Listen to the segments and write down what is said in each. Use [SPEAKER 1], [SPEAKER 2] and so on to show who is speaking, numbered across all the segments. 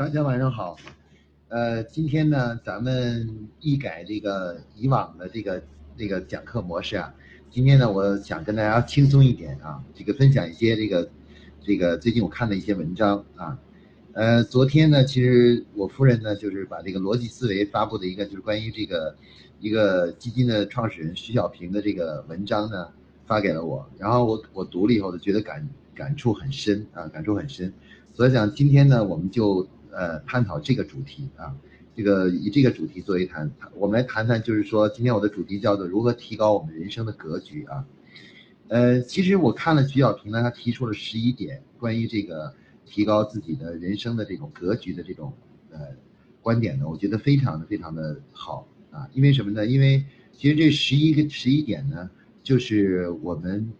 [SPEAKER 1] 大家晚上好，呃，今天呢，咱们一改这个以往的这个这个讲课模式啊，今天呢，我想跟大家轻松一点啊，这个分享一些这个这个最近我看的一些文章啊，呃，昨天呢，其实我夫人呢，就是把这个逻辑思维发布的一个就是关于这个一个基金的创始人徐小平的这个文章呢，发给了我，然后我我读了以后就，觉得感感触很深啊，感触很深，所以讲今天呢，我们就。呃，探讨这个主题啊，这个以这个主题作为谈，我们来谈谈，就是说，今天我的主题叫做如何提高我们人生的格局啊。呃，其实我看了徐小平呢，他提出了十一点关于这个提高自己的人生的这种格局的这种呃观点呢，我觉得非常的非常的好啊。因为什么呢？因为其实这十一个十一点呢，就是我们，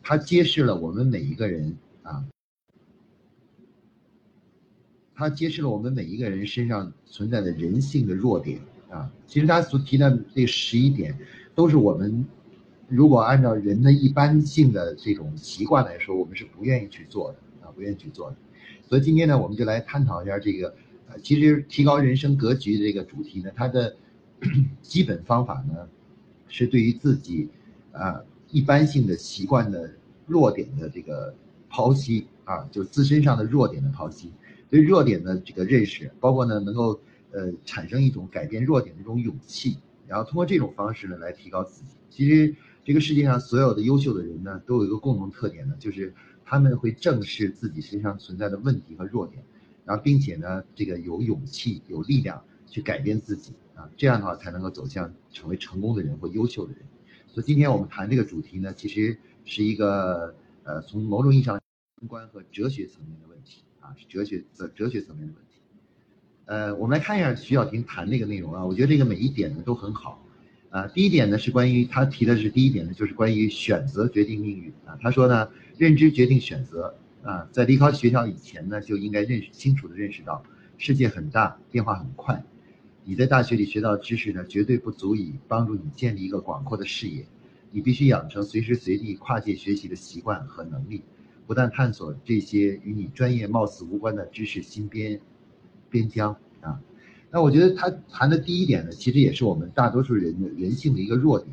[SPEAKER 1] 它揭示了我们每一个人啊。它揭示了我们每一个人身上存在的人性的弱点啊。其实他所提的这十一点，都是我们如果按照人的一般性的这种习惯来说，我们是不愿意去做的啊，不愿意去做的。所以今天呢，我们就来探讨一下这个，呃，其实提高人生格局的这个主题呢，它的 基本方法呢，是对于自己啊一般性的习惯的弱点的这个剖析啊，就自身上的弱点的剖析。对弱点的这个认识，包括呢能够呃产生一种改变弱点的一种勇气，然后通过这种方式呢来提高自己。其实这个世界上所有的优秀的人呢，都有一个共同特点呢，就是他们会正视自己身上存在的问题和弱点，然后并且呢这个有勇气、有力量去改变自己啊，这样的话才能够走向成为成功的人或优秀的人。所以今天我们谈这个主题呢，其实是一个呃从某种意义上观和哲学层面的问题。啊，是哲学哲哲学层面的问题。呃，我们来看一下徐小平谈这个内容啊，我觉得这个每一点呢都很好。啊，第一点呢是关于他提的是第一点呢，就是关于选择决定命运啊。他说呢，认知决定选择啊，在离开学校以前呢，就应该认识清楚的认识到，世界很大，变化很快。你在大学里学到知识呢，绝对不足以帮助你建立一个广阔的视野。你必须养成随时随地跨界学习的习惯和能力。不断探索这些与你专业貌似无关的知识新边边疆啊，那我觉得他谈的第一点呢，其实也是我们大多数人的人性的一个弱点，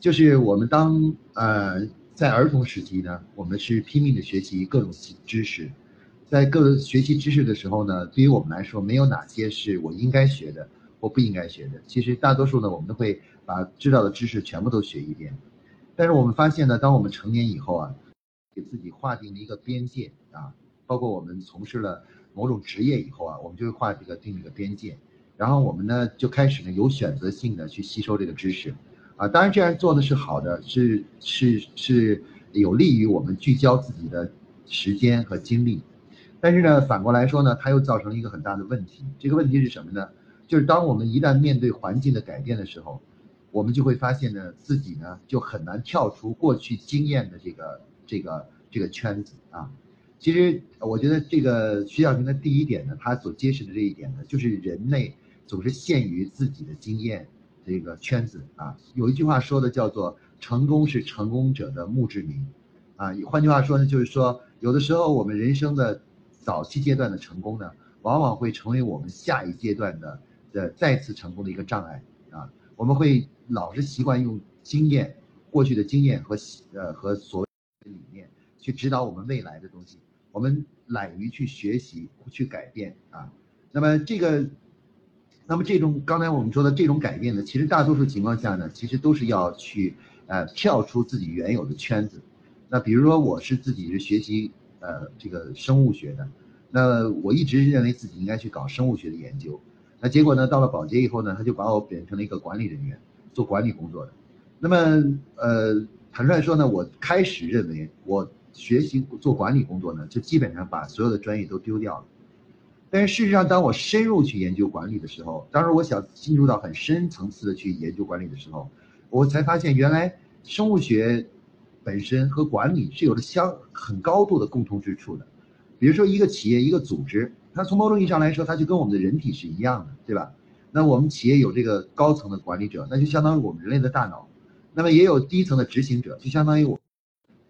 [SPEAKER 1] 就是我们当呃在儿童时期呢，我们是拼命的学习各种知识，在各学习知识的时候呢，对于我们来说，没有哪些是我应该学的或不应该学的。其实大多数呢，我们都会把知道的知识全部都学一遍，但是我们发现呢，当我们成年以后啊。给自己划定了一个边界啊，包括我们从事了某种职业以后啊，我们就会画这个定这个边界，然后我们呢就开始呢有选择性的去吸收这个知识，啊，当然这样做的是好的，是是是有利于我们聚焦自己的时间和精力，但是呢反过来说呢，它又造成了一个很大的问题，这个问题是什么呢？就是当我们一旦面对环境的改变的时候，我们就会发现呢自己呢就很难跳出过去经验的这个。这个这个圈子啊，其实我觉得这个徐小平的第一点呢，他所揭示的这一点呢，就是人类总是限于自己的经验这个圈子啊。有一句话说的叫做“成功是成功者的墓志铭”，啊，换句话说呢，就是说有的时候我们人生的早期阶段的成功呢，往往会成为我们下一阶段的的再次成功的一个障碍啊。我们会老是习惯用经验、过去的经验和呃和所。去指导我们未来的东西，我们懒于去学习、去改变啊。那么这个，那么这种刚才我们说的这种改变呢，其实大多数情况下呢，其实都是要去呃跳出自己原有的圈子。那比如说我是自己是学习呃这个生物学的，那我一直认为自己应该去搞生物学的研究。那结果呢，到了保洁以后呢，他就把我变成了一个管理人员，做管理工作的。那么呃。坦率说呢，我开始认为我学习做管理工作呢，就基本上把所有的专业都丢掉了。但是事实上，当我深入去研究管理的时候，当时我想进入到很深层次的去研究管理的时候，我才发现原来生物学本身和管理是有着相很高度的共通之处的。比如说一个企业一个组织，它从某种意义上来说，它就跟我们的人体是一样的，对吧？那我们企业有这个高层的管理者，那就相当于我们人类的大脑。那么也有低层的执行者，就相当于我，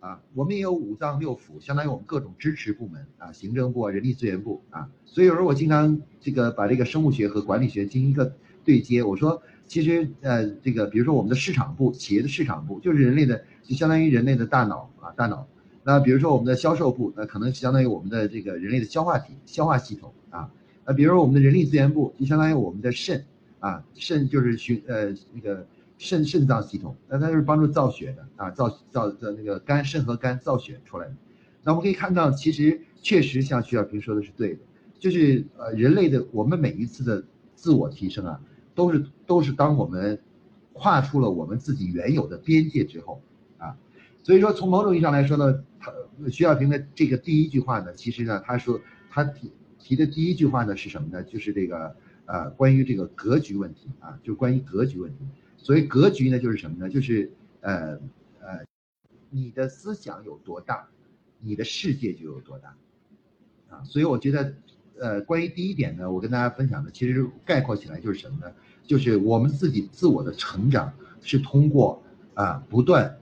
[SPEAKER 1] 啊，我们也有五脏六腑，相当于我们各种支持部门啊，行政部、人力资源部啊。所以有时候我经常这个把这个生物学和管理学进行一个对接。我说，其实呃，这个比如说我们的市场部，企业的市场部就是人类的，就相当于人类的大脑啊，大脑。那比如说我们的销售部，那可能相当于我们的这个人类的消化体、消化系统啊。那比如说我们的人力资源部，就相当于我们的肾啊，肾就是循呃那个。肾肾脏系统，那它就是帮助造血的啊，造造的那个肝肾和肝造血出来的。那我们可以看到，其实确实像徐小平说的是对的，就是呃人类的我们每一次的自我提升啊，都是都是当我们跨出了我们自己原有的边界之后啊。所以说从某种意义上来说呢，他徐小平的这个第一句话呢，其实呢他说他提提的第一句话呢是什么呢？就是这个呃关于这个格局问题啊，就关于格局问题。所以格局呢，就是什么呢？就是呃呃，你的思想有多大，你的世界就有多大，啊，所以我觉得，呃，关于第一点呢，我跟大家分享的，其实概括起来就是什么呢？就是我们自己自我的成长是通过啊不断，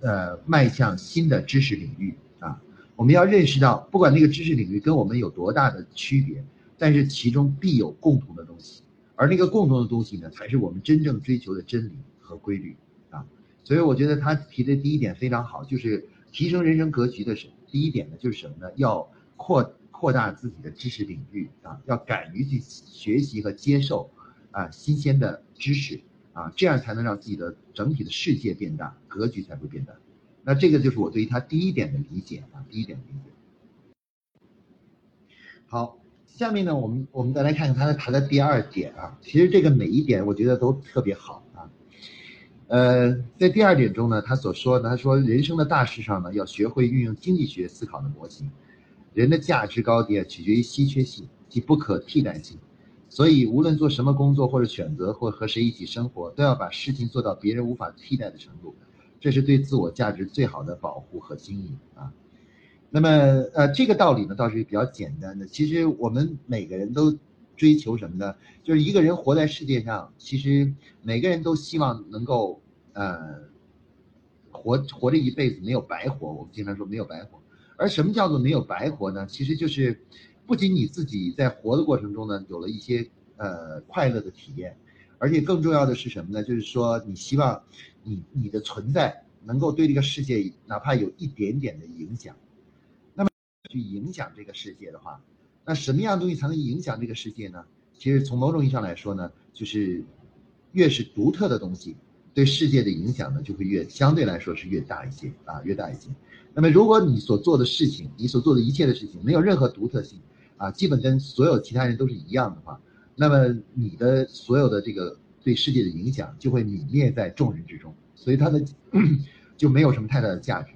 [SPEAKER 1] 呃迈向新的知识领域啊，我们要认识到，不管那个知识领域跟我们有多大的区别，但是其中必有共同的东西。而那个共同的东西呢，才是我们真正追求的真理和规律啊。所以我觉得他提的第一点非常好，就是提升人生格局的是第一点呢，就是什么呢？要扩扩大自己的知识领域啊，要敢于去学习和接受啊新鲜的知识啊，这样才能让自己的整体的世界变大，格局才会变大。那这个就是我对于他第一点的理解啊，第一点的理解。好。下面呢，我们我们再来看看他的谈的第二点啊，其实这个每一点我觉得都特别好啊。呃，在第二点中呢，他所说的，他说人生的大事上呢，要学会运用经济学思考的模型，人的价值高低啊，取决于稀缺性及不可替代性，所以无论做什么工作或者选择或和谁一起生活，都要把事情做到别人无法替代的程度，这是对自我价值最好的保护和经营啊。那么，呃，这个道理呢倒是比较简单的。其实我们每个人都追求什么呢？就是一个人活在世界上，其实每个人都希望能够，呃，活活这一辈子没有白活。我们经常说没有白活。而什么叫做没有白活呢？其实就是，不仅你自己在活的过程中呢有了一些呃快乐的体验，而且更重要的是什么呢？就是说你希望你你的存在能够对这个世界哪怕有一点点的影响。去影响这个世界的话，那什么样的东西才能影响这个世界呢？其实从某种意义上来说呢，就是越是独特的东西，对世界的影响呢就会越相对来说是越大一些啊，越大一些。那么如果你所做的事情，你所做的一切的事情没有任何独特性啊，基本跟所有其他人都是一样的话，那么你的所有的这个对世界的影响就会泯灭在众人之中，所以它的 就没有什么太大的价值。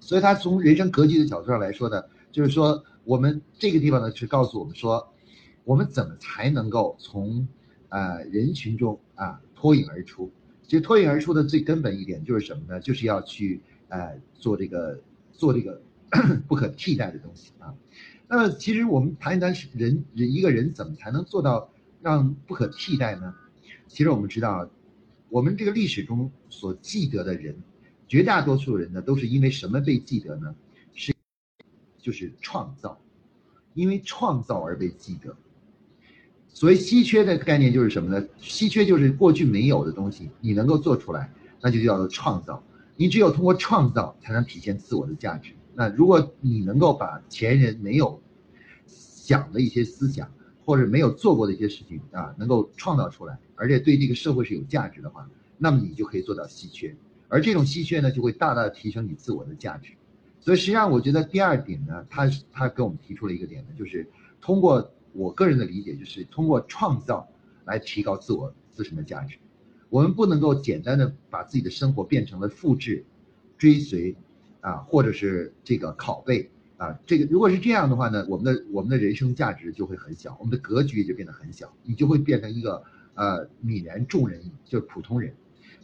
[SPEAKER 1] 所以，他从人生格局的角度上来说呢，就是说，我们这个地方呢是告诉我们说，我们怎么才能够从，呃，人群中啊脱颖而出。其实脱颖而出的最根本一点就是什么呢？就是要去，呃，做这个做这个 不可替代的东西啊。那么，其实我们谈一谈人人一个人怎么才能做到让不可替代呢？其实我们知道，我们这个历史中所记得的人。绝大多数人呢，都是因为什么被记得呢？是，就是创造，因为创造而被记得。所谓稀缺的概念就是什么呢？稀缺就是过去没有的东西，你能够做出来，那就叫做创造。你只有通过创造，才能体现自我的价值。那如果你能够把前人没有想的一些思想，或者没有做过的一些事情啊，能够创造出来，而且对这个社会是有价值的话，那么你就可以做到稀缺。而这种稀缺呢，就会大大提升你自我的价值。所以实际上，我觉得第二点呢，他他给我们提出了一个点呢，就是通过我个人的理解，就是通过创造来提高自我自身的价值。我们不能够简单的把自己的生活变成了复制、追随啊，或者是这个拷贝啊。这个如果是这样的话呢，我们的我们的人生价值就会很小，我们的格局也就变得很小，你就会变成一个呃泯然众人，就是普通人。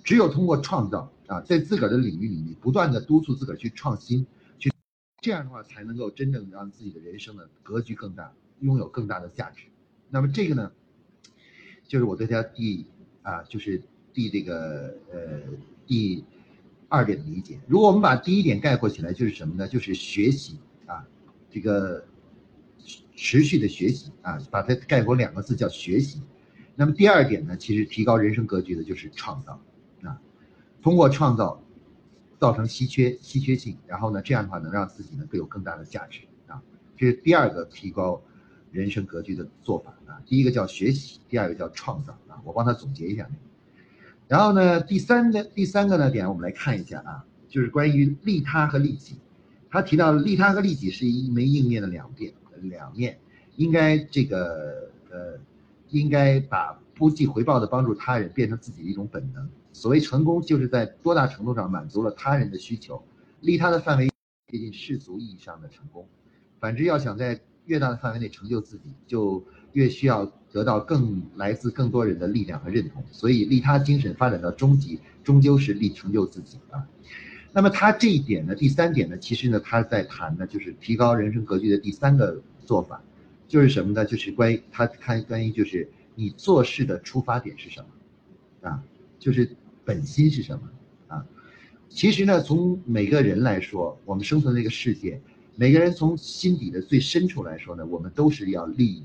[SPEAKER 1] 只有通过创造啊，在自个儿的领域里面不断的督促自个儿去创新，去这样的话才能够真正让自己的人生的格局更大，拥有更大的价值。那么这个呢，就是我对他第啊，就是第这个呃第二点的理解。如果我们把第一点概括起来，就是什么呢？就是学习啊，这个持续的学习啊，把它概括两个字叫学习。那么第二点呢，其实提高人生格局的就是创造啊，通过创造造成稀缺稀缺性，然后呢，这样的话能让自己呢更有更大的价值啊，这是第二个提高人生格局的做法啊。第一个叫学习，第二个叫创造啊。我帮他总结一下。然后呢，第三个第三个呢点，我们来看一下啊，就是关于利他和利己。他提到利他和利己是一枚硬面的两面两面，应该这个呃。应该把不计回报的帮助他人变成自己的一种本能。所谓成功，就是在多大程度上满足了他人的需求，利他的范围接近世俗意义上的成功。反之，要想在越大的范围内成就自己，就越需要得到更来自更多人的力量和认同。所以，利他精神发展到终极，终究是利成就自己啊。那么，他这一点呢，第三点呢，其实呢，他在谈的就是提高人生格局的第三个做法。就是什么呢？就是关于他看关于就是你做事的出发点是什么，啊，就是本心是什么啊？其实呢，从每个人来说，我们生存的这个世界，每个人从心底的最深处来说呢，我们都是要利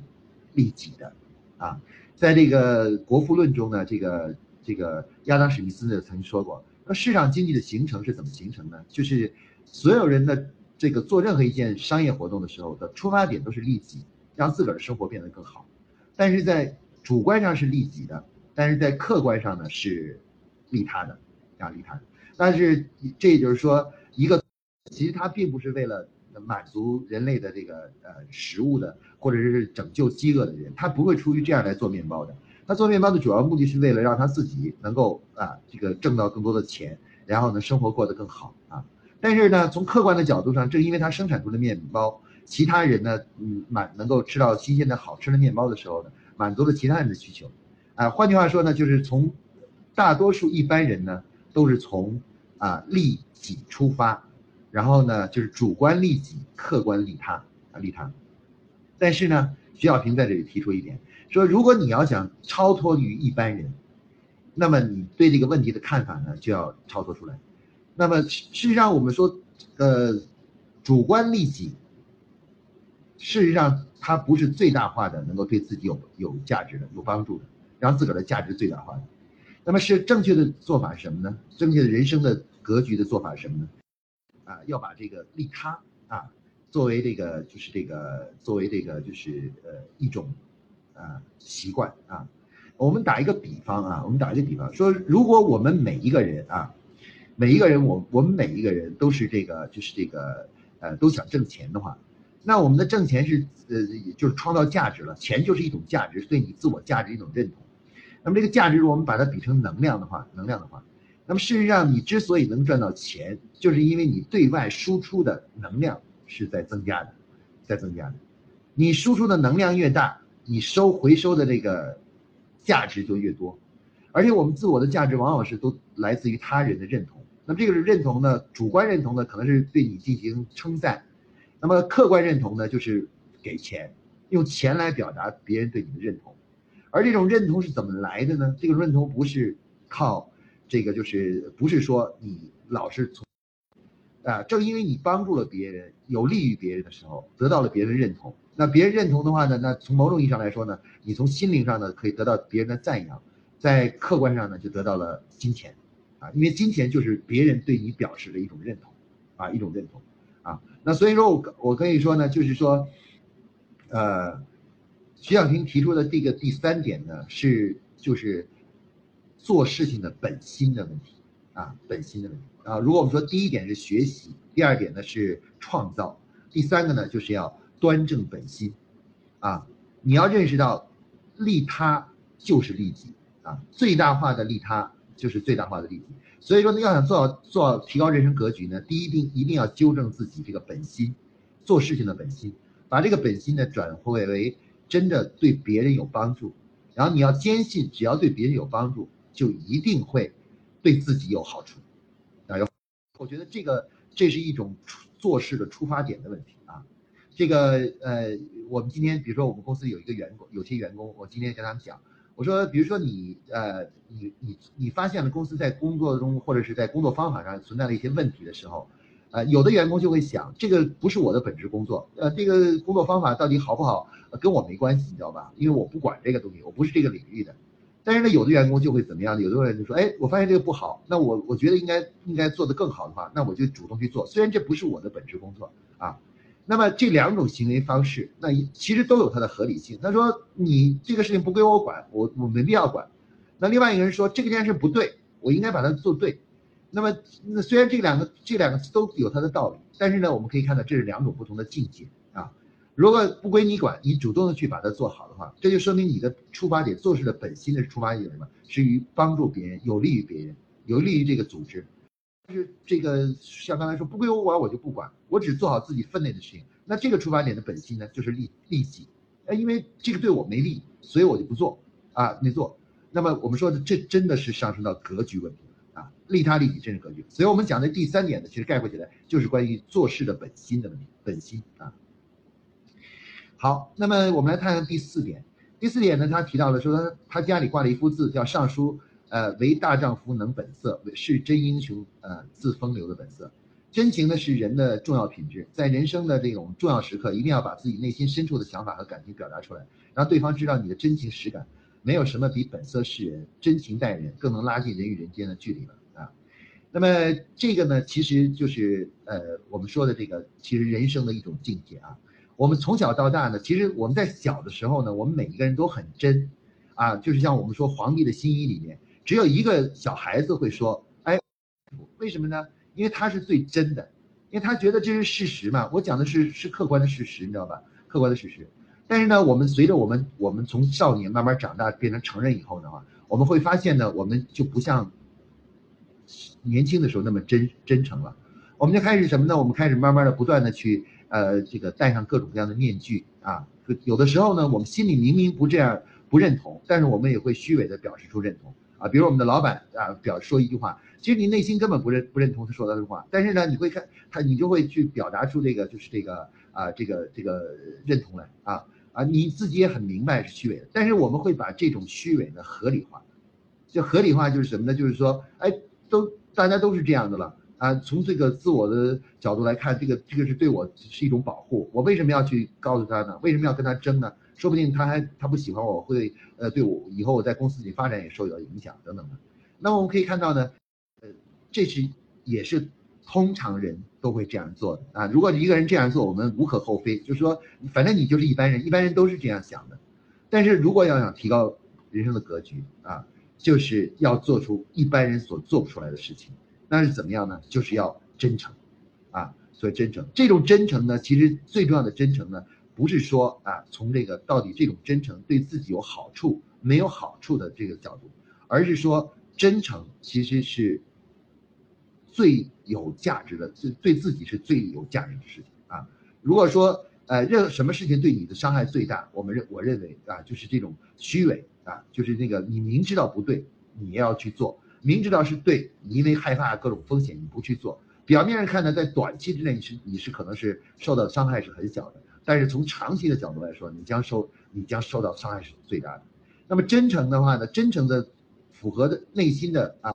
[SPEAKER 1] 利己的，啊，在这个《国富论》中呢，这个这个亚当史密斯呢曾经说过，那市场经济的形成是怎么形成呢？就是所有人的这个做任何一件商业活动的时候的出发点都是利己。让自个儿的生活变得更好，但是在主观上是利己的，但是在客观上呢是利他的，啊利他的。但是这也就是说，一个其实他并不是为了满足人类的这个呃食物的，或者是拯救饥饿的人，他不会出于这样来做面包的。他做面包的主要目的是为了让他自己能够啊这个挣到更多的钱，然后呢生活过得更好啊。但是呢，从客观的角度上，正因为他生产出的面包。其他人呢，嗯，满能够吃到新鲜的好吃的面包的时候呢，满足了其他人的需求，啊，换句话说呢，就是从大多数一般人呢，都是从啊利己出发，然后呢，就是主观利己，客观利他啊利他。但是呢，徐小平在这里提出一点，说如果你要想超脱于一般人，那么你对这个问题的看法呢，就要超脱出来。那么事实上，我们说，呃，主观利己。事实上，它不是最大化的，能够对自己有有价值的、有帮助的，让自个儿的价值最大化的。那么是正确的做法是什么呢？正确的人生的格局的做法是什么呢？啊，要把这个利他啊，作为这个就是这个作为这个就是呃一种啊习惯啊。我们打一个比方啊，我们打一个比方说，如果我们每一个人啊，每一个人我我们每一个人都是这个就是这个呃都想挣钱的话。那我们的挣钱是呃，就是创造价值了，钱就是一种价值，对你自我价值一种认同。那么这个价值，如果我们把它比成能量的话，能量的话，那么事实上你之所以能赚到钱，就是因为你对外输出的能量是在增加的，在增加的。你输出的能量越大，你收回收的这个价值就越多。而且我们自我的价值往往是都来自于他人的认同。那么这个是认同呢，主观认同呢，可能是对你进行称赞。那么客观认同呢，就是给钱，用钱来表达别人对你的认同，而这种认同是怎么来的呢？这个认同不是靠这个，就是不是说你老是从啊，正因为你帮助了别人，有利于别人的时候，得到了别人认同，那别人认同的话呢，那从某种意义上来说呢，你从心灵上呢可以得到别人的赞扬，在客观上呢就得到了金钱，啊，因为金钱就是别人对你表示的一种认同，啊，一种认同。啊，那所以说我我可以说呢，就是说，呃，徐小平提出的这个第三点呢，是就是做事情的本心的问题啊，本心的问题啊。如果我们说第一点是学习，第二点呢是创造，第三个呢就是要端正本心啊。你要认识到，利他就是利己啊，最大化的利他就是最大化的利己。所以说呢，要想做好做好提高人生格局呢，第一定一定要纠正自己这个本心，做事情的本心，把这个本心呢转化为真的对别人有帮助，然后你要坚信，只要对别人有帮助，就一定会对自己有好处。啊，有，我觉得这个这是一种做事的出发点的问题啊。这个呃，我们今天比如说我们公司有一个员工，有些员工，我今天跟他们讲。我说，比如说你呃，你你你发现了公司在工作中或者是在工作方法上存在了一些问题的时候，呃，有的员工就会想，这个不是我的本职工作，呃，这个工作方法到底好不好，跟我没关系，你知道吧？因为我不管这个东西，我不是这个领域的。但是呢，有的员工就会怎么样呢？有的人就说，哎，我发现这个不好，那我我觉得应该应该做得更好的话，那我就主动去做，虽然这不是我的本职工作啊。那么这两种行为方式，那其实都有它的合理性。他说你这个事情不归我管，我我没必要管。那另外一个人说这个件事不对，我应该把它做对。那么那虽然这两个这两个都有它的道理，但是呢，我们可以看到这是两种不同的境界啊。如果不归你管，你主动的去把它做好的话，这就说明你的出发点做事的本心的出发点是什么？是于帮助别人，有利于别人，有利于这个组织。就是这个像刚才说不归我管，我就不管，我只做好自己分内的事情。那这个出发点的本心呢，就是利利己，哎，因为这个对我没利，所以我就不做啊，没做。那么我们说的这真的是上升到格局问题，利他利己真是格局。所以我们讲的第三点呢，其实概括起来就是关于做事的本心的问题，本心啊。好，那么我们来看看第四点。第四点呢，他提到了说他家里挂了一幅字，叫尚书。呃，为大丈夫能本色，是真英雄，呃，自风流的本色。真情呢是人的重要品质，在人生的这种重要时刻，一定要把自己内心深处的想法和感情表达出来，让对方知道你的真情实感。没有什么比本色示人、真情待人更能拉近人与人间的距离了。那么这个呢，其实就是呃我们说的这个，其实人生的一种境界啊。我们从小到大呢，其实我们在小的时候呢，我们每一个人都很真啊，就是像我们说皇帝的新衣里面。只有一个小孩子会说：“哎，为什么呢？因为他是最真的，因为他觉得这是事实嘛。我讲的是是客观的事实，你知道吧？客观的事实。但是呢，我们随着我们我们从少年慢慢长大变成成人以后的话，我们会发现呢，我们就不像年轻的时候那么真真诚了。我们就开始什么呢？我们开始慢慢的不断的去呃这个戴上各种各样的面具啊。有的时候呢，我们心里明明不这样不认同，但是我们也会虚伪的表示出认同。”啊，比如我们的老板啊，表说一句话，其实你内心根本不认不认同他说的话，但是呢，你会看他，你就会去表达出这个就是这个啊，这个这个认同来啊啊，你自己也很明白是虚伪的，但是我们会把这种虚伪呢合理化，就合理化就是什么呢？就是说，哎，都大家都是这样的了啊，从这个自我的角度来看，这个这个是对我是一种保护，我为什么要去告诉他呢？为什么要跟他争呢？说不定他还他不喜欢我，会呃对我以后我在公司里发展也受到影响等等的。那我们可以看到呢，呃，这是也是通常人都会这样做的啊。如果一个人这样做，我们无可厚非，就是说反正你就是一般人，一般人都是这样想的。但是如果要想提高人生的格局啊，就是要做出一般人所做不出来的事情。那是怎么样呢？就是要真诚啊，所以真诚这种真诚呢，其实最重要的真诚呢。不是说啊，从这个到底这种真诚对自己有好处没有好处的这个角度，而是说真诚其实是最有价值的，是对自己是最有价值的事情啊。如果说呃，任什么事情对你的伤害最大，我们认我认为啊，就是这种虚伪啊，就是那个你明知道不对，你也要去做，明知道是对，你因为害怕各种风险你不去做，表面上看呢，在短期之内你是你是可能是受到伤害是很小的。但是从长期的角度来说，你将受你将受到伤害是最大的。那么真诚的话呢，真诚的符合的内心的啊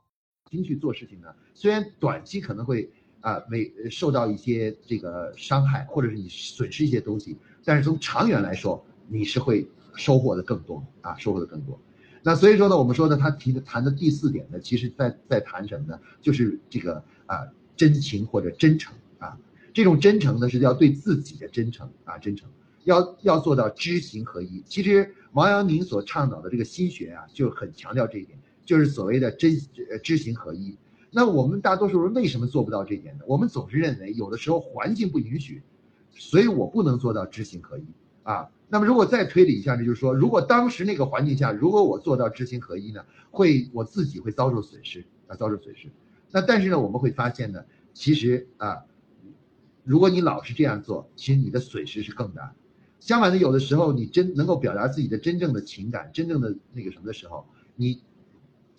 [SPEAKER 1] 心去做事情呢，虽然短期可能会啊为受到一些这个伤害，或者是你损失一些东西，但是从长远来说，你是会收获的更多啊，收获的更多。那所以说呢，我们说呢，他提的谈的第四点呢，其实在在谈什么呢？就是这个啊真情或者真诚啊。这种真诚呢，是要对自己的真诚啊，真诚，要要做到知行合一。其实王阳明所倡导的这个心学啊，就很强调这一点，就是所谓的真知行合一。那我们大多数人为什么做不到这一点呢？我们总是认为有的时候环境不允许，所以我不能做到知行合一啊。那么如果再推理一下呢，就是说，如果当时那个环境下，如果我做到知行合一呢，会我自己会遭受损失啊，遭受损失。那但是呢，我们会发现呢，其实啊。如果你老是这样做，其实你的损失是更大。相反的，有的时候你真能够表达自己的真正的情感、真正的那个什么的时候，你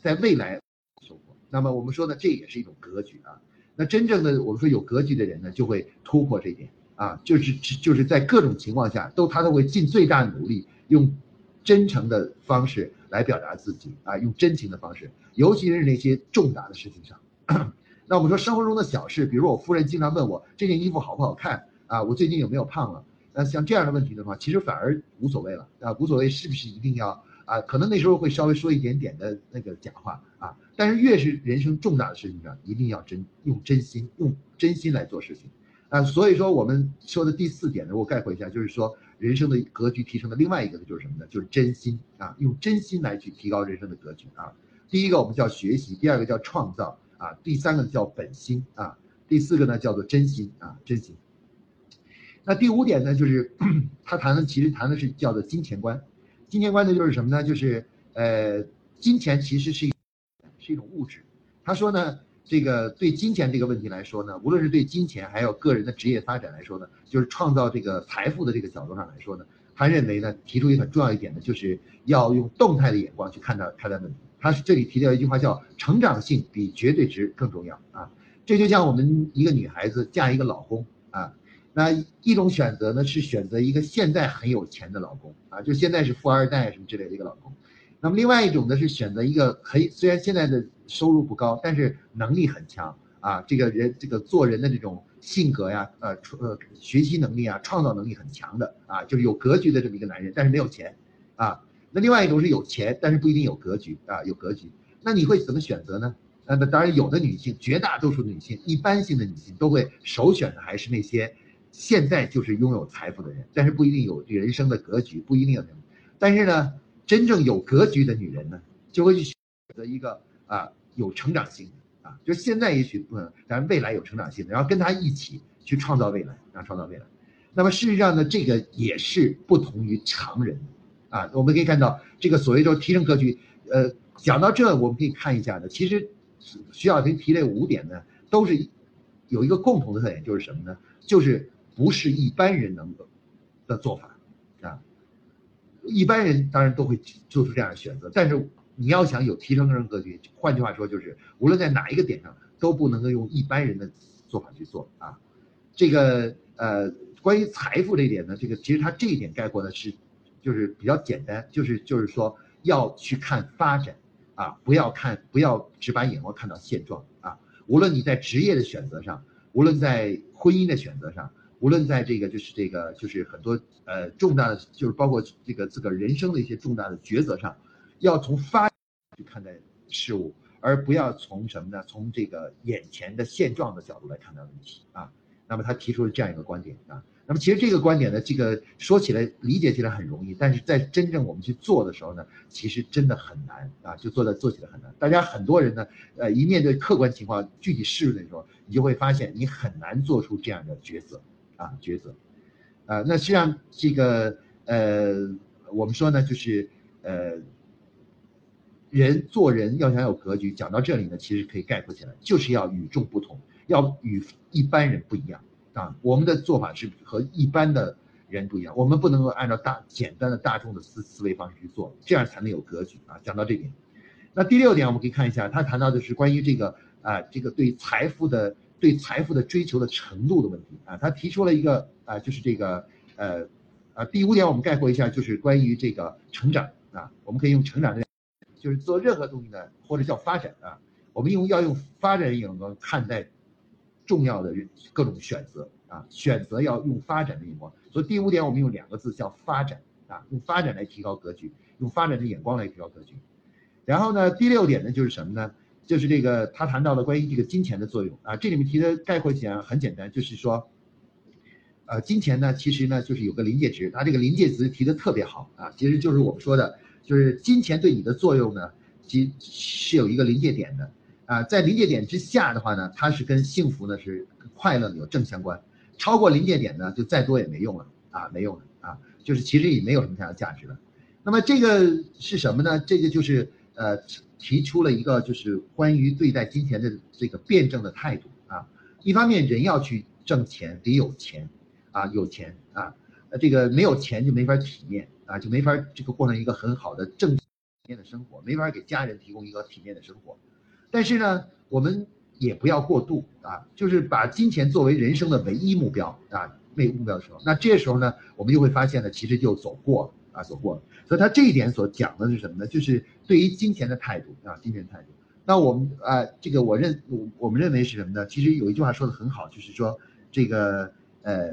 [SPEAKER 1] 在未来收获。那么我们说呢，这也是一种格局啊。那真正的我们说有格局的人呢，就会突破这一点啊，就是就是在各种情况下都他都会尽最大努力，用真诚的方式来表达自己啊，用真情的方式，尤其是那些重大的事情上。那我们说生活中的小事，比如我夫人经常问我这件衣服好不好看啊，我最近有没有胖了？那像这样的问题的话，其实反而无所谓了啊，无所谓是不是一定要啊？可能那时候会稍微说一点点的那个假话啊，但是越是人生重大的事情上，一定要真用真心，用真心来做事情啊。所以说我们说的第四点呢，我概括一下，就是说人生的格局提升的另外一个呢，就是什么呢？就是真心啊，用真心来去提高人生的格局啊。第一个我们叫学习，第二个叫创造。啊，第三个叫本心啊，第四个呢叫做真心啊，真心。那第五点呢，就是 他谈的其实谈的是叫做金钱观，金钱观呢就是什么呢？就是呃，金钱其实是是一种物质。他说呢，这个对金钱这个问题来说呢，无论是对金钱还有个人的职业发展来说呢，就是创造这个财富的这个角度上来说呢，他认为呢，提出一个很重要一点呢，就是要用动态的眼光去看待看待问题。他是这里提到一句话，叫成长性比绝对值更重要啊。这就像我们一个女孩子嫁一个老公啊，那一种选择呢是选择一个现在很有钱的老公啊，就现在是富二代什么之类的一个老公。那么另外一种呢是选择一个可以虽然现在的收入不高，但是能力很强啊，这个人这个做人的这种性格呀，呃呃学习能力啊，创造能力很强的啊，就是有格局的这么一个男人，但是没有钱啊。那另外一种是有钱，但是不一定有格局啊，有格局。那你会怎么选择呢？那那当然，有的女性，绝大多数的女性，一般性的女性都会首选的还是那些现在就是拥有财富的人，但是不一定有人生的格局，不一定有。但是呢，真正有格局的女人呢，就会去选择一个啊有成长性的啊，就现在也许不能，但是未来有成长性的，然后跟她一起去创造未来，啊，创造未来。那么事实上呢，这个也是不同于常人。啊，我们可以看到这个所谓说提升格局，呃，讲到这，我们可以看一下呢。其实徐小平提这五点呢，都是有一个共同的特点，就是什么呢？就是不是一般人能够的做法。一般人当然都会做出这样的选择，但是你要想有提升人格局，换句话说就是，无论在哪一个点上，都不能够用一般人的做法去做啊。这个呃，关于财富这一点呢，这个其实它这一点概括的是。就是比较简单，就是就是说要去看发展，啊，不要看，不要只把眼光看到现状啊。无论你在职业的选择上，无论在婚姻的选择上，无论在这个就是这个就是很多呃重大的，就是包括这个自个人生的一些重大的抉择上，要从发去看待事物，而不要从什么呢？从这个眼前的现状的角度来看待问题啊。那么他提出了这样一个观点啊。那么其实这个观点呢，这个说起来理解起来很容易，但是在真正我们去做的时候呢，其实真的很难啊，就做的做起来很难。大家很多人呢，呃，一面对客观情况、具体事的时候，你就会发现你很难做出这样的抉择啊，抉择。啊，那实际上这个呃，我们说呢，就是呃，人做人要想有格局，讲到这里呢，其实可以概括起来，就是要与众不同，要与一般人不一样。啊，我们的做法是和一般的人不一样，我们不能够按照大简单的大众的思思维方式去做，这样才能有格局啊。讲到这点，那第六点我们可以看一下，他谈到的是关于这个啊，这个对财富的对财富的追求的程度的问题啊。他提出了一个啊，就是这个呃啊，第五点我们概括一下，就是关于这个成长啊，我们可以用成长这，就是做任何东西呢，或者叫发展啊，我们用要用发展的眼光看待。重要的各种选择啊，选择要用发展的眼光。所以第五点，我们用两个字叫发展啊，用发展来提高格局，用发展的眼光来提高格局。然后呢，第六点呢就是什么呢？就是这个他谈到了关于这个金钱的作用啊。这里面提的概括起来很简单，就是说，呃，金钱呢其实呢就是有个临界值，它这个临界值提的特别好啊，其实就是我们说的，就是金钱对你的作用呢，其是有一个临界点的。啊，在临界点之下的话呢，它是跟幸福呢是快乐有正相关，超过临界点呢，就再多也没用了啊，没用了啊，就是其实也没有什么太大价值了。那么这个是什么呢？这个就是呃提出了一个就是关于对待金钱的这个辩证的态度啊。一方面人要去挣钱，得有钱啊，有钱啊，这个没有钱就没法体面啊，就没法这个过上一个很好的正体面的生活，没法给家人提供一个体面的生活。但是呢，我们也不要过度啊，就是把金钱作为人生的唯一目标啊，那目标的时候，那这时候呢，我们就会发现呢，其实就走过了啊，所获。所以他这一点所讲的是什么呢？就是对于金钱的态度啊，金钱态度。那我们啊，这个我认我我们认为是什么呢？其实有一句话说的很好，就是说这个呃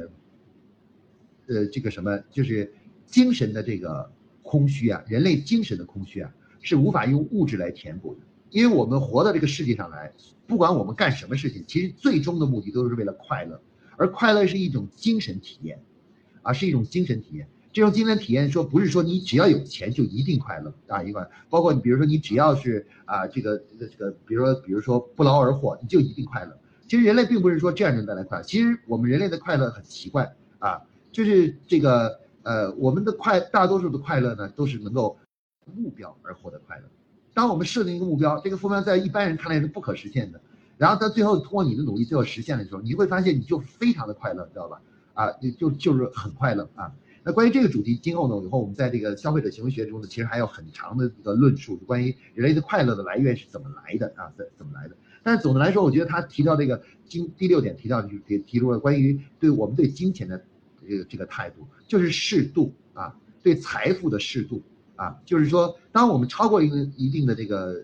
[SPEAKER 1] 呃这个什么，就是精神的这个空虚啊，人类精神的空虚啊，是无法用物质来填补的。因为我们活到这个世界上来，不管我们干什么事情，其实最终的目的都是为了快乐，而快乐是一种精神体验，啊，是一种精神体验。这种精神体验说不是说你只要有钱就一定快乐啊，一个包括你比如说你只要是啊这个这个这个，比如说比如说不劳而获你就一定快乐。其实人类并不是说这样能带来快乐，其实我们人类的快乐很奇怪啊，就是这个呃我们的快大多数的快乐呢都是能够目标而获得快乐。当我们设定一个目标，这个目标在一般人看来是不可实现的，然后到最后通过你的努力最后实现的时候，你会发现你就非常的快乐，知道吧？啊，就就是很快乐啊。那关于这个主题，今后呢，以后我们在这个消费者行为学中呢，其实还有很长的一个论述，关于人类的快乐的来源是怎么来的啊？怎怎么来的？但是总的来说，我觉得他提到这个金第六点提到就提提出了关于对我们对金钱的这个这个态度，就是适度啊，对财富的适度。啊，就是说，当我们超过一个一定的这个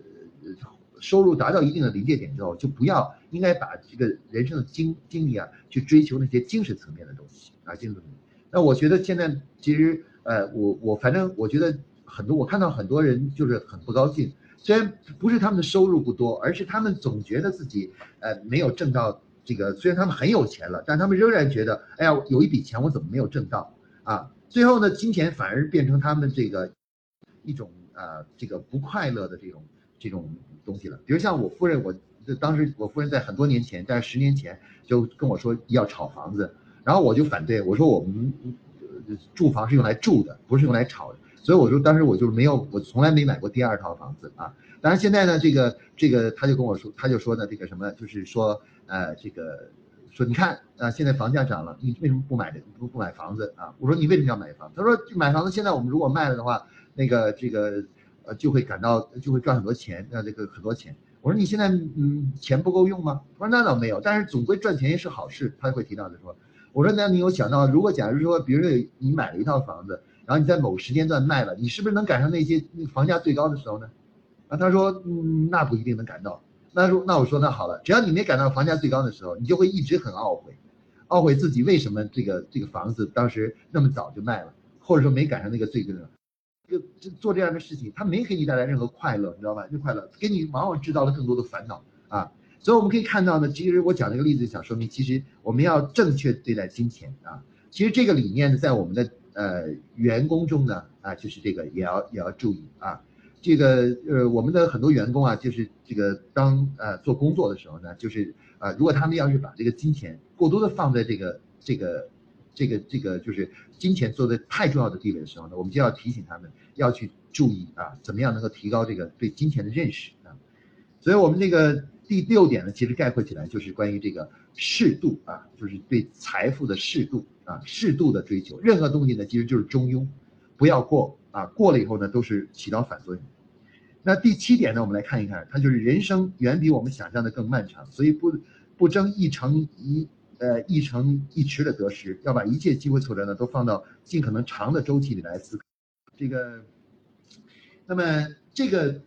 [SPEAKER 1] 收入达到一定的临界点之后，就不要应该把这个人生的精精力啊去追求那些精神层面的东西啊，精神层面。那我觉得现在其实呃，我我反正我觉得很多，我看到很多人就是很不高兴，虽然不是他们的收入不多，而是他们总觉得自己呃没有挣到这个，虽然他们很有钱了，但他们仍然觉得，哎呀，有一笔钱我怎么没有挣到啊？最后呢，金钱反而变成他们这个。一种呃，这个不快乐的这种这种东西了。比如像我夫人，我当时我夫人在很多年前，在十年前就跟我说要炒房子，然后我就反对，我说我们住房是用来住的，不是用来炒的。所以我说当时我就是没有，我从来没买过第二套房子啊。当然现在呢，这个这个他就跟我说，他就说呢，这个什么就是说呃，这个说你看啊，现在房价涨了，你为什么不买这不不买房子啊？我说你为什么要买房？他说买房子现在我们如果卖了的话。那个这个呃就会感到就会赚很多钱，那这个很多钱。我说你现在嗯钱不够用吗？他说那倒没有，但是总归赚钱也是好事。他会提到的说，我说那你有想到，如果假如说，比如说你买了一套房子，然后你在某个时间段卖了，你是不是能赶上那些房价最高的时候呢？啊，他说嗯那不一定能赶到。那说那我说那好了，只要你没赶到房价最高的时候，你就会一直很懊悔，懊悔自己为什么这个这个房子当时那么早就卖了，或者说没赶上那个最高的。就就做这样的事情，他没给你带来任何快乐，你知道吧？这快乐给你往往制造了更多的烦恼啊！所以我们可以看到呢，其实我讲这个例子想说明，其实我们要正确对待金钱啊。其实这个理念呢，在我们的呃员工中呢啊，就是这个也要也要注意啊。这个呃，我们的很多员工啊，就是这个当呃做工作的时候呢，就是啊，如果他们要是把这个金钱过多的放在这个这个。这个这个就是金钱做的太重要的地位的时候呢，我们就要提醒他们要去注意啊，怎么样能够提高这个对金钱的认识啊。所以，我们这个第六点呢，其实概括起来就是关于这个适度啊，就是对财富的适度啊，适度的追求。任何东西呢，其实就是中庸，不要过啊，过了以后呢，都是起到反作用。那第七点呢，我们来看一看，它就是人生远比我们想象的更漫长，所以不不争一成一。呃，一成一池的得失，要把一切机会挫折呢，都放到尽可能长的周期里来思考。这个，那么这个，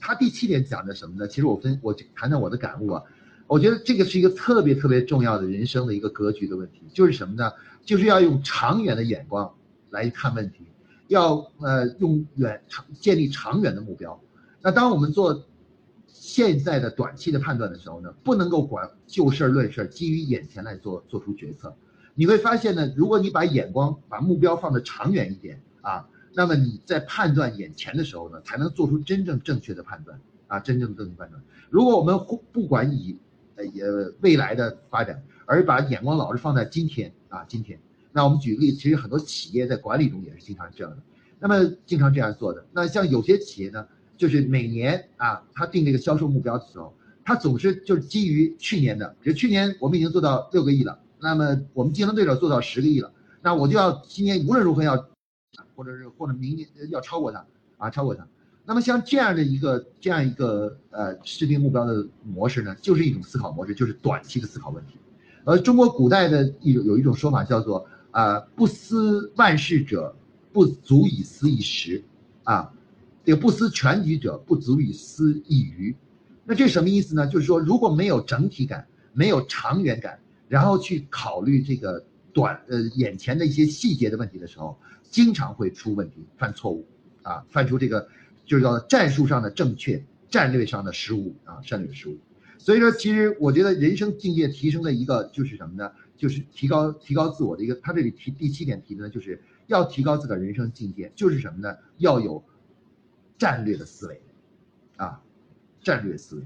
[SPEAKER 1] 他第七点讲的什么呢？其实我分我谈谈我的感悟啊，我觉得这个是一个特别特别重要的人生的一个格局的问题，就是什么呢？就是要用长远的眼光来看问题，要呃用远长建立长远的目标。那当我们做。现在的短期的判断的时候呢，不能够管就事论事，基于眼前来做做出决策。你会发现呢，如果你把眼光、把目标放得长远一点啊，那么你在判断眼前的时候呢，才能做出真正正确的判断啊，真正的正确判断。如果我们不管以呃未来的发展，而把眼光老是放在今天啊，今天，那我们举个例子，其实很多企业在管理中也是经常这样的，那么经常这样做的。那像有些企业呢？就是每年啊，他定这个销售目标的时候，他总是就是基于去年的，比如去年我们已经做到六个亿了，那么我们竞争对手做到十个亿了，那我就要今年无论如何要，或者是或者明年要超过他啊，超过他。那么像这样的一个这样一个呃制定目标的模式呢，就是一种思考模式，就是短期的思考问题。而，中国古代的一种有一种说法叫做啊，不思万事者，不足以思一时，啊，这个不思全局者，不足以思一隅。那这什么意思呢？就是说，如果没有整体感，没有长远感，然后去考虑这个短呃眼前的一些细节的问题的时候，经常会出问题，犯错误，啊，犯出这个就是叫战术上的正确，战略上的失误啊，战略失误。所以说，其实我觉得人生境界提升的一个就是什么呢？就是提高提高自我的一个。他这里提第七点提的呢，就是要提高自个儿人生境界，就是什么呢？要有战略的思维，啊。战略思维，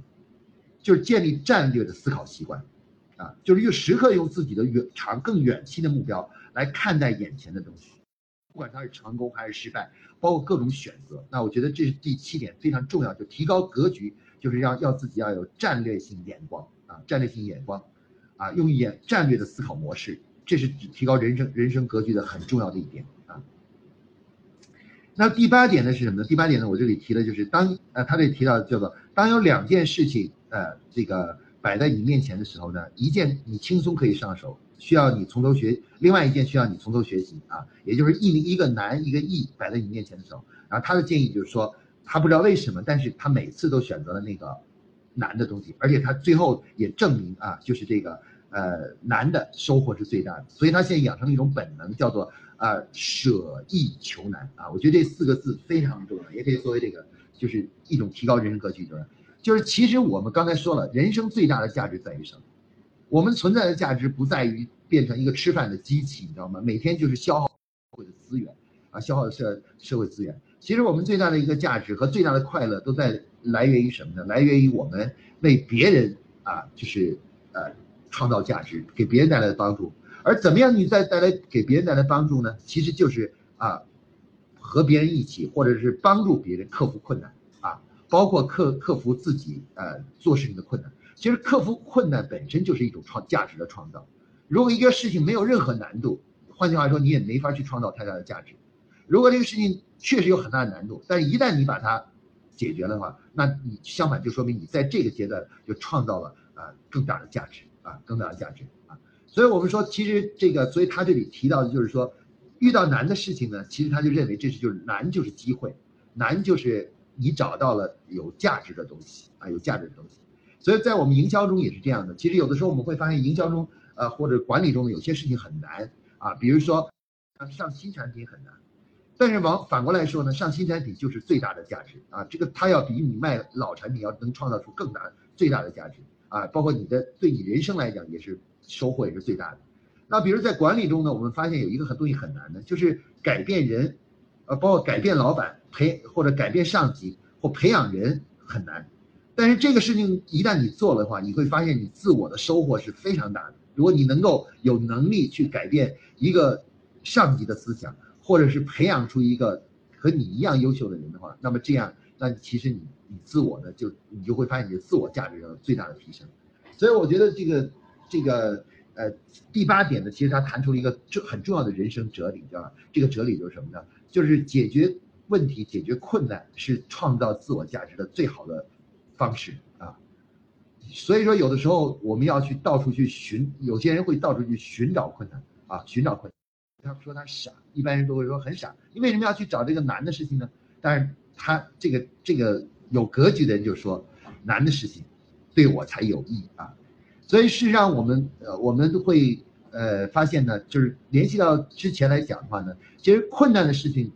[SPEAKER 1] 就是建立战略的思考习惯，啊，就是用时刻用自己的远长更远期的目标来看待眼前的东西，不管它是成功还是失败，包括各种选择。那我觉得这是第七点非常重要，就提高格局，就是要要自己要有战略性眼光啊，战略性眼光，啊，用眼战略的思考模式，这是提高人生人生格局的很重要的一点啊。那第八点呢是什么呢？第八点呢，我这里提的就是当呃，他这里提到叫做当有两件事情呃这个摆在你面前的时候呢，一件你轻松可以上手，需要你从头学；另外一件需要你从头学习啊，也就是一一个难一个易摆在你面前的时候，然后他的建议就是说，他不知道为什么，但是他每次都选择了那个难的东西，而且他最后也证明啊，就是这个呃难的收获是最大的，所以他现在养成了一种本能，叫做。啊，舍易求难啊！我觉得这四个字非常重要，也可以作为这个，就是一种提高人生格局，就是就是其实我们刚才说了，人生最大的价值在于什么？我们存在的价值不在于变成一个吃饭的机器，你知道吗？每天就是消耗社会的资源啊，消耗社社会资源。其实我们最大的一个价值和最大的快乐都在来源于什么呢？来源于我们为别人啊，就是呃创造价值，给别人带来的帮助。而怎么样你再带来给别人带来帮助呢？其实就是啊，和别人一起，或者是帮助别人克服困难啊，包括克克服自己呃做事情的困难。其实克服困难本身就是一种创价值的创造。如果一个事情没有任何难度，换句话说，你也没法去创造太大的价值。如果这个事情确实有很大的难度，但是一旦你把它解决了的话，那你相反就说明你在这个阶段就创造了啊更大的价值啊更大的价值啊。所以我们说，其实这个，所以他这里提到的就是说，遇到难的事情呢，其实他就认为这是就是难就是机会，难就是你找到了有价值的东西啊，有价值的东西。所以在我们营销中也是这样的。其实有的时候我们会发现，营销中呃或者管理中有些事情很难啊，比如说上新产品很难，但是往反过来说呢，上新产品就是最大的价值啊，这个它要比你卖老产品要能创造出更大最大的价值啊，包括你的对你人生来讲也是。收获也是最大的。那比如在管理中呢，我们发现有一个很东西很难的，就是改变人，呃，包括改变老板培或者改变上级或培养人很难。但是这个事情一旦你做了的话，你会发现你自我的收获是非常大的。如果你能够有能力去改变一个上级的思想，或者是培养出一个和你一样优秀的人的话，那么这样，那其实你你自我呢就你就会发现你的自我价值有最大的提升。所以我觉得这个。这个呃第八点呢，其实他谈出了一个重很重要的人生哲理，你知道吧？这个哲理就是什么呢？就是解决问题、解决困难是创造自我价值的最好的方式啊。所以说，有的时候我们要去到处去寻，有些人会到处去寻找困难啊，寻找困难。他说他傻，一般人都会说很傻。你为什么要去找这个难的事情呢？但是他这个这个有格局的人就说，难的事情对我才有益啊。所以事实上，我们呃，我们会呃发现呢，就是联系到之前来讲的话呢，其实困难的事情，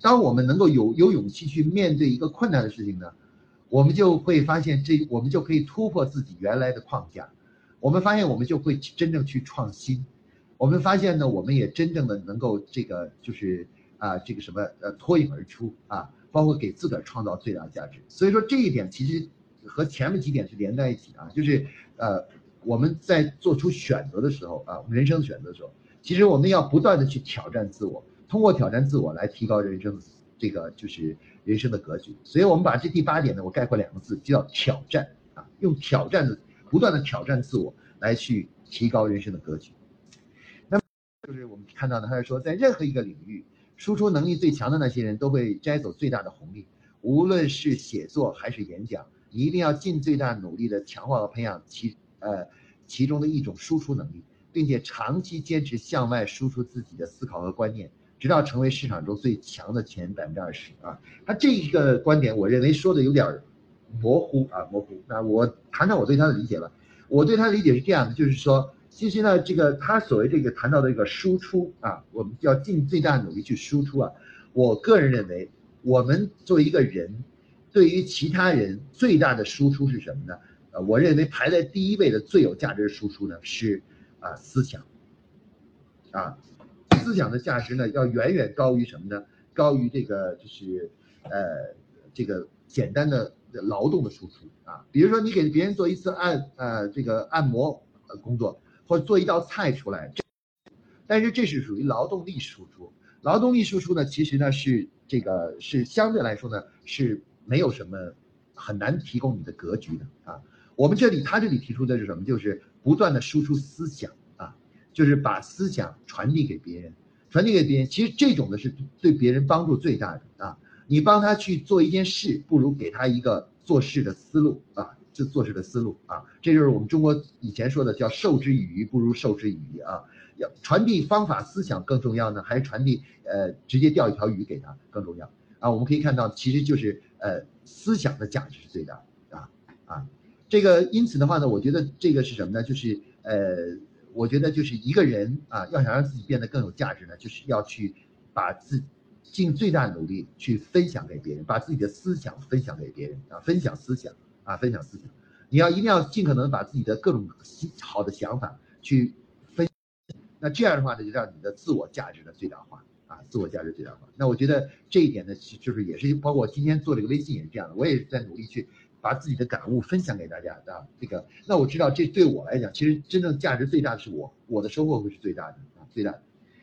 [SPEAKER 1] 当我们能够有有勇气去面对一个困难的事情呢，我们就会发现这我们就可以突破自己原来的框架，我们发现我们就会真正去创新，我们发现呢，我们也真正的能够这个就是啊这个什么呃脱颖而出啊，包括给自个儿创造最大价值。所以说这一点其实。和前面几点是连在一起啊，就是呃，我们在做出选择的时候啊，我们人生选择的时候，其实我们要不断的去挑战自我，通过挑战自我来提高人生这个就是人生的格局。所以我们把这第八点呢，我概括两个字，叫挑战啊，用挑战的不断的挑战自我来去提高人生的格局。那么就是我们看到的，他是说，在任何一个领域，输出能力最强的那些人都会摘走最大的红利，无论是写作还是演讲。你一定要尽最大努力的强化和培养其呃其中的一种输出能力，并且长期坚持向外输出自己的思考和观念，直到成为市场中最强的前百分之二十啊。他这一个观点，我认为说的有点模糊啊，模糊。那我谈谈我对他的理解吧。我对他的理解是这样的，就是说，其实呢，这个他所谓这个谈到的一个输出啊，我们要尽最大努力去输出啊。我个人认为，我们作为一个人，对于其他人最大的输出是什么呢？呃，我认为排在第一位的最有价值的输出呢是啊思想，啊，思想的价值呢要远远高于什么呢？高于这个就是呃这个简单的。劳动的输出啊，比如说你给别人做一次按呃这个按摩工作，或者做一道菜出来，但是这是属于劳动力输出。劳动力输出呢，其实呢是这个是相对来说呢是没有什么很难提供你的格局的啊。我们这里他这里提出的是什么？就是不断的输出思想，就是把思想传递给别人，传递给别人。其实这种的是对别人帮助最大的啊。你帮他去做一件事，不如给他一个做事的思路啊，这做事的思路啊，这就是我们中国以前说的叫授之以鱼不如授之以渔啊。要传递方法思想更重要呢，还是传递呃直接钓一条鱼给他更重要啊？我们可以看到，其实就是呃思想的价值是最大的啊啊。这个因此的话呢，我觉得这个是什么呢？就是呃，我觉得就是一个人啊，要想让自己变得更有价值呢，就是要去把自。尽最大努力去分享给别人，把自己的思想分享给别人啊，分享思想啊，分享思想。你要一定要尽可能把自己的各种好的想法去分，那这样的话呢，就让你的自我价值的最大化啊，自我价值最大化。那我觉得这一点呢，就是也是包括今天做这个微信也是这样的，我也是在努力去把自己的感悟分享给大家啊。这个，那我知道这对我来讲，其实真正价值最大的是我，我的收获会是最大的啊，最大的。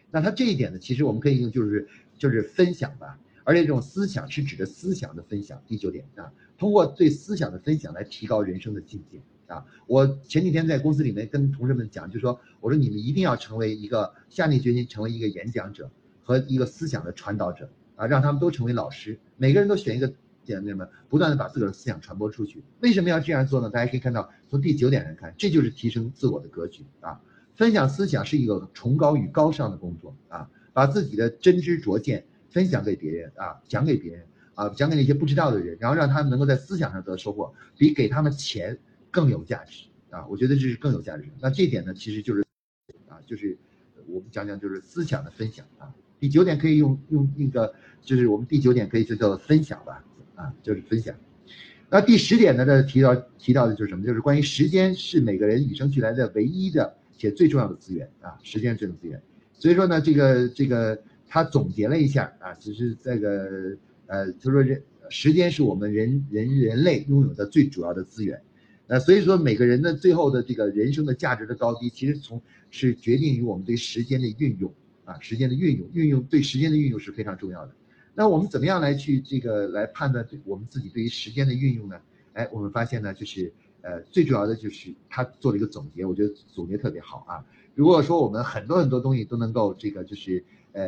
[SPEAKER 1] 那他这一点呢，其实我们可以用就是。就是分享吧，而且这种思想是指的思想的分享。第九点啊，通过对思想的分享来提高人生的境界啊。我前几天在公司里面跟同事们讲，就说我说你们一定要成为一个下定决心成为一个演讲者和一个思想的传导者啊，让他们都成为老师，每个人都选一个姐妹们，不断的把自个儿的思想传播出去。为什么要这样做呢？大家可以看到，从第九点来看，这就是提升自我的格局啊。分享思想是一个崇高与高尚的工作啊。把自己的真知灼见分享给别人啊，讲给别人啊，讲给那些不知道的人，然后让他们能够在思想上得收获，比给他们钱更有价值啊！我觉得这是更有价值。那这点呢，其实就是啊，就是我们讲讲就是思想的分享啊。第九点可以用用那个，就是我们第九点可以就叫做分享吧啊，就是分享。那第十点呢，这提到提到的就是什么？就是关于时间是每个人与生俱来的唯一的且最重要的资源啊，时间这种资源。所以说呢，这个这个他总结了一下啊，只是这个呃，他说人时间是我们人人人类拥有的最主要的资源，呃，所以说每个人的最后的这个人生的价值的高低，其实从是决定于我们对时间的运用啊，时间的运用，运用对时间的运用是非常重要的。那我们怎么样来去这个来判断我们自己对于时间的运用呢？哎，我们发现呢，就是呃，最主要的就是他做了一个总结，我觉得总结特别好啊。如果说我们很多很多东西都能够这个就是呃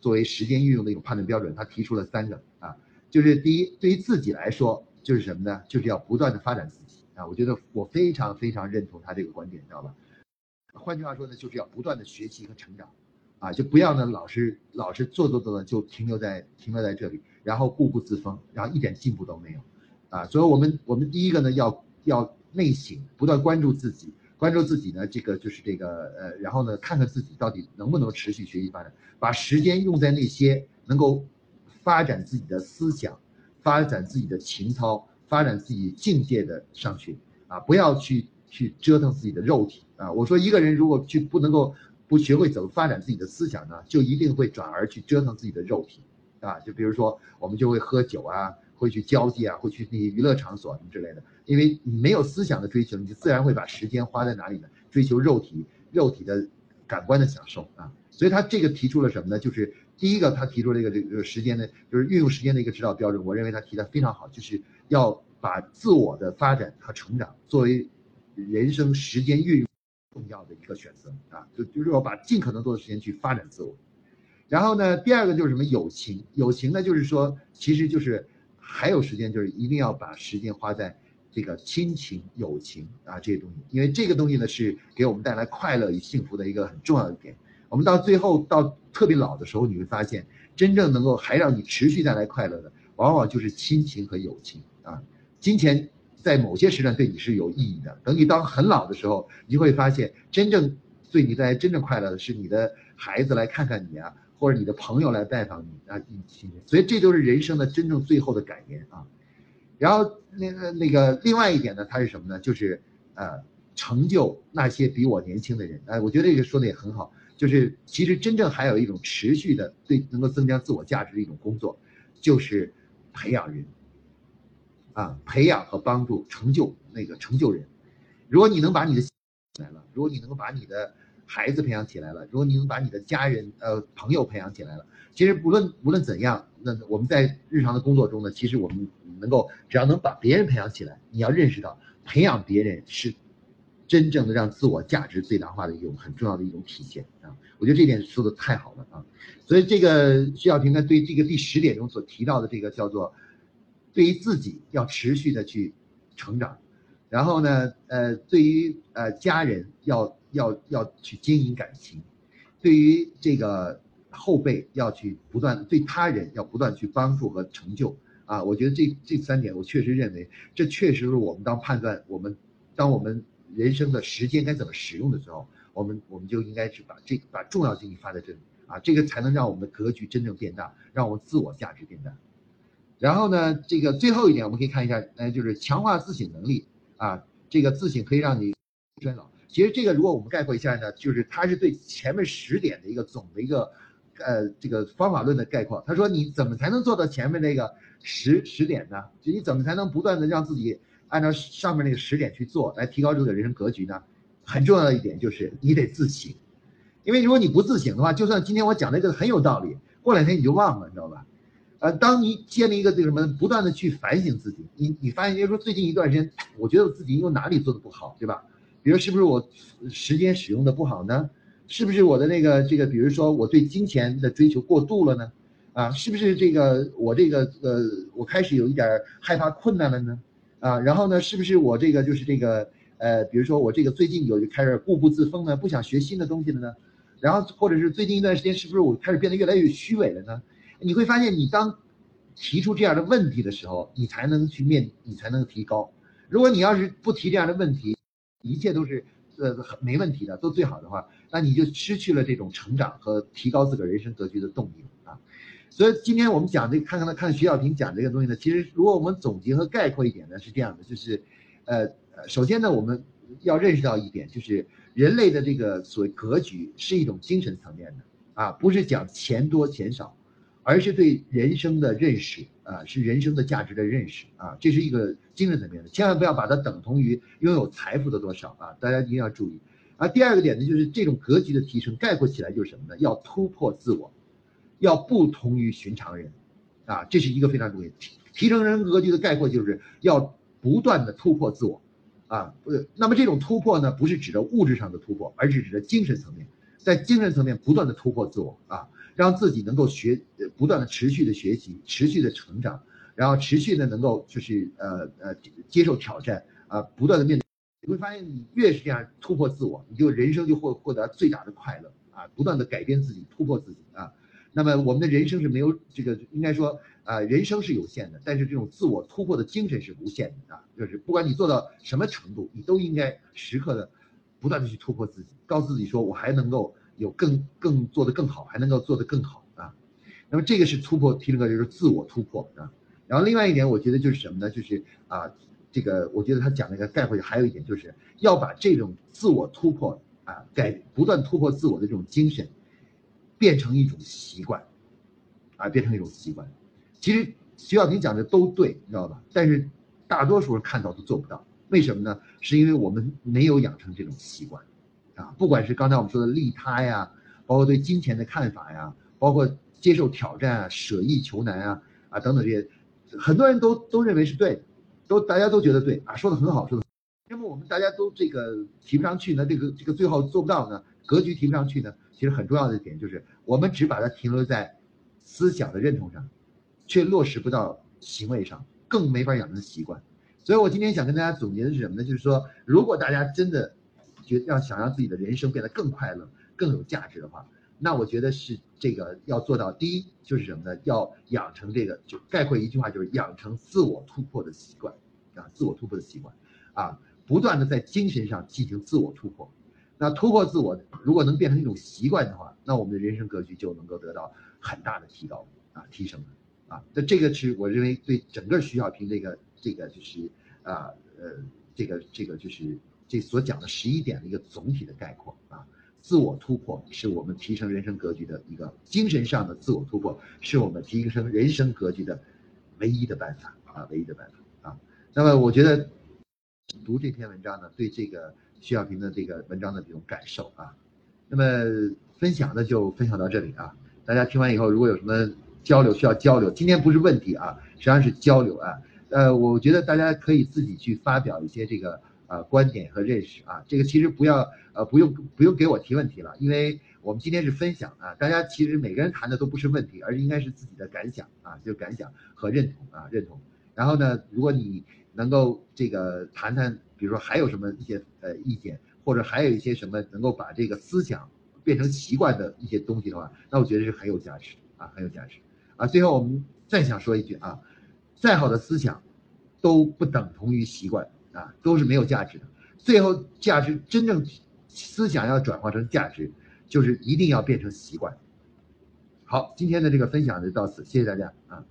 [SPEAKER 1] 作为时间运用的一种判断标准，他提出了三个啊，就是第一，对于自己来说就是什么呢？就是要不断的发展自己啊。我觉得我非常非常认同他这个观点，知道吧？换句话说呢，就是要不断的学习和成长啊，就不要呢老是老是做做做的就停留在停留在这里，然后固步自封，然后一点进步都没有啊。所以我们我们第一个呢要要内省，不断关注自己。关注自己呢，这个就是这个呃，然后呢，看看自己到底能不能持续学习发展，把时间用在那些能够发展自己的思想、发展自己的情操、发展自己境界的上去啊，不要去去折腾自己的肉体啊。我说一个人如果去不能够不学会怎么发展自己的思想呢，就一定会转而去折腾自己的肉体啊。就比如说我们就会喝酒啊。会去交际啊，会去那些娱乐场所什么之类的，因为你没有思想的追求，你自然会把时间花在哪里呢？追求肉体、肉体的感官的享受啊。所以他这个提出了什么呢？就是第一个，他提出了一个这个时间的，就是运用时间的一个指导标准。我认为他提的非常好，就是要把自我的发展和成长作为人生时间运用重要的一个选择啊，就就是说把尽可能多的时间去发展自我。然后呢，第二个就是什么友情？友情呢，就是说其实就是。还有时间，就是一定要把时间花在这个亲情、友情啊这些东西，因为这个东西呢是给我们带来快乐与幸福的一个很重要的点。我们到最后到特别老的时候，你会发现，真正能够还让你持续带来快乐的，往往就是亲情和友情啊。金钱在某些时段对你是有意义的，等你当很老的时候，你就会发现，真正对你带来真正快乐的是你的孩子来看看你啊，或者你的朋友来拜访你啊，亲情。所以这都是人生的真正最后的感言啊。然后那个那个另外一点呢，它是什么呢？就是呃，成就那些比我年轻的人。哎，我觉得这个说的也很好。就是其实真正还有一种持续的对能够增加自我价值的一种工作，就是培养人。啊，培养和帮助成就那个成就人。如果你能把你的来了，如果你能够把你的孩子培养起来了，如果你能把你的家人呃朋友培养起来了，其实不论无论怎样，那我们在日常的工作中呢，其实我们。能够只要能把别人培养起来，你要认识到培养别人是真正的让自我价值最大化的一种很重要的一种体现啊！我觉得这点说的太好了啊！所以这个徐小平呢，对这个第十点中所提到的这个叫做对于自己要持续的去成长，然后呢，呃，对于呃家人要要要去经营感情，对于这个后辈要去不断对他人要不断去帮助和成就。啊，我觉得这这三点，我确实认为，这确实是我们当判断我们，当我们人生的时间该怎么使用的时候，我们我们就应该是把这把重要精力放在这里啊，这个才能让我们的格局真正变大，让我们自我价值变大。然后呢，这个最后一点，我们可以看一下，呃，就是强化自省能力啊，这个自省可以让你衰老。其实这个如果我们概括一下呢，就是它是对前面十点的一个总的一个。呃，这个方法论的概括，他说你怎么才能做到前面那个十十点呢？就你怎么才能不断的让自己按照上面那个十点去做，来提高这个人生格局呢？很重要的一点就是你得自省，因为如果你不自省的话，就算今天我讲那个很有道理，过两天你就忘了，你知道吧？呃，当你建立一个这个什么，不断的去反省自己，你你发现，比如说最近一段时间，我觉得我自己有哪里做的不好，对吧？比如是不是我时间使用的不好呢？是不是我的那个这个，比如说我对金钱的追求过度了呢？啊，是不是这个我这个呃，我开始有一点害怕困难了呢？啊，然后呢，是不是我这个就是这个呃，比如说我这个最近有就开始固步自封呢，不想学新的东西了呢？然后或者是最近一段时间，是不是我开始变得越来越虚伪了呢？你会发现，你当提出这样的问题的时候，你才能去面，你才能提高。如果你要是不提这样的问题，一切都是。呃，没问题的，都最好的话，那你就失去了这种成长和提高自个儿人生格局的动力啊。所以今天我们讲这，看看看徐小平讲这个东西呢，其实如果我们总结和概括一点呢，是这样的，就是，呃，首先呢，我们要认识到一点，就是人类的这个所谓格局是一种精神层面的啊，不是讲钱多钱少。而是对人生的认识啊，是人生的价值的认识啊，这是一个精神层面的，千万不要把它等同于拥有财富的多少啊，大家一定要注意啊。第二个点呢，就是这种格局的提升，概括起来就是什么呢？要突破自我，要不同于寻常人，啊，这是一个非常重要的。提提升人格局的概括就是要不断的突破自我，啊，不，那么这种突破呢，不是指的物质上的突破，而是指的精神层面，在精神层面不断的突破自我啊。让自己能够学，不断的持续的学习，持续的成长，然后持续的能够就是呃呃接受挑战啊，不断的面对，你会发现你越是这样突破自我，你就人生就获获得最大的快乐啊，不断的改变自己，突破自己啊。那么我们的人生是没有这个，应该说啊，人生是有限的，但是这种自我突破的精神是无限的啊，就是不管你做到什么程度，你都应该时刻的不断的去突破自己，告诉自己说我还能够。有更更做得更好，还能够做得更好啊，那么这个是突破，提了个就是自我突破啊。然后另外一点，我觉得就是什么呢？就是啊，这个我觉得他讲那个概括还有一点，就是要把这种自我突破啊，改不断突破自我的这种精神，变成一种习惯，啊，变成一种习惯。其实徐小平讲的都对，你知道吧？但是大多数人看到都做不到，为什么呢？是因为我们没有养成这种习惯。啊，不管是刚才我们说的利他呀，包括对金钱的看法呀，包括接受挑战啊、舍易求难啊，啊等等这些，很多人都都认为是对的，都大家都觉得对啊，说的很好，说的。那么我们大家都这个提不上去呢，这个这个最后做不到呢，格局提不上去呢，其实很重要的一点就是我们只把它停留在思想的认同上，却落实不到行为上，更没法养成习惯。所以我今天想跟大家总结的是什么呢？就是说，如果大家真的觉要想让自己的人生变得更快乐、更有价值的话，那我觉得是这个要做到。第一就是什么呢？要养成这个，就概括一句话，就是养成自我突破的习惯啊，自我突破的习惯啊，不断的在精神上进行自我突破。那突破自我，如果能变成一种习惯的话，那我们的人生格局就能够得到很大的提高啊，提升啊。那这个是我认为对整个徐小平这个这个就是啊呃这个这个就是这所讲的十一点的一个总体的概括啊。自我突破是我们提升人生格局的一个精神上的自我突破，是我们提升人生格局的唯一的办法啊，唯一的办法啊。那么我觉得读这篇文章呢，对这个。徐小平的这个文章的这种感受啊，那么分享的就分享到这里啊。大家听完以后，如果有什么交流需要交流，今天不是问题啊，实际上是交流啊。呃，我觉得大家可以自己去发表一些这个呃观点和认识啊。这个其实不要呃不用不用给我提问题了，因为我们今天是分享啊。大家其实每个人谈的都不是问题，而应该是自己的感想啊，就感想和认同啊认同。然后呢，如果你能够这个谈谈。比如说还有什么一些呃意见，或者还有一些什么能够把这个思想变成习惯的一些东西的话，那我觉得是很有价值啊，很有价值啊。最后我们再想说一句啊，再好的思想都不等同于习惯啊，都是没有价值的。最后价值真正思想要转化成价值，就是一定要变成习惯。好，今天的这个分享就到此，谢谢大家啊。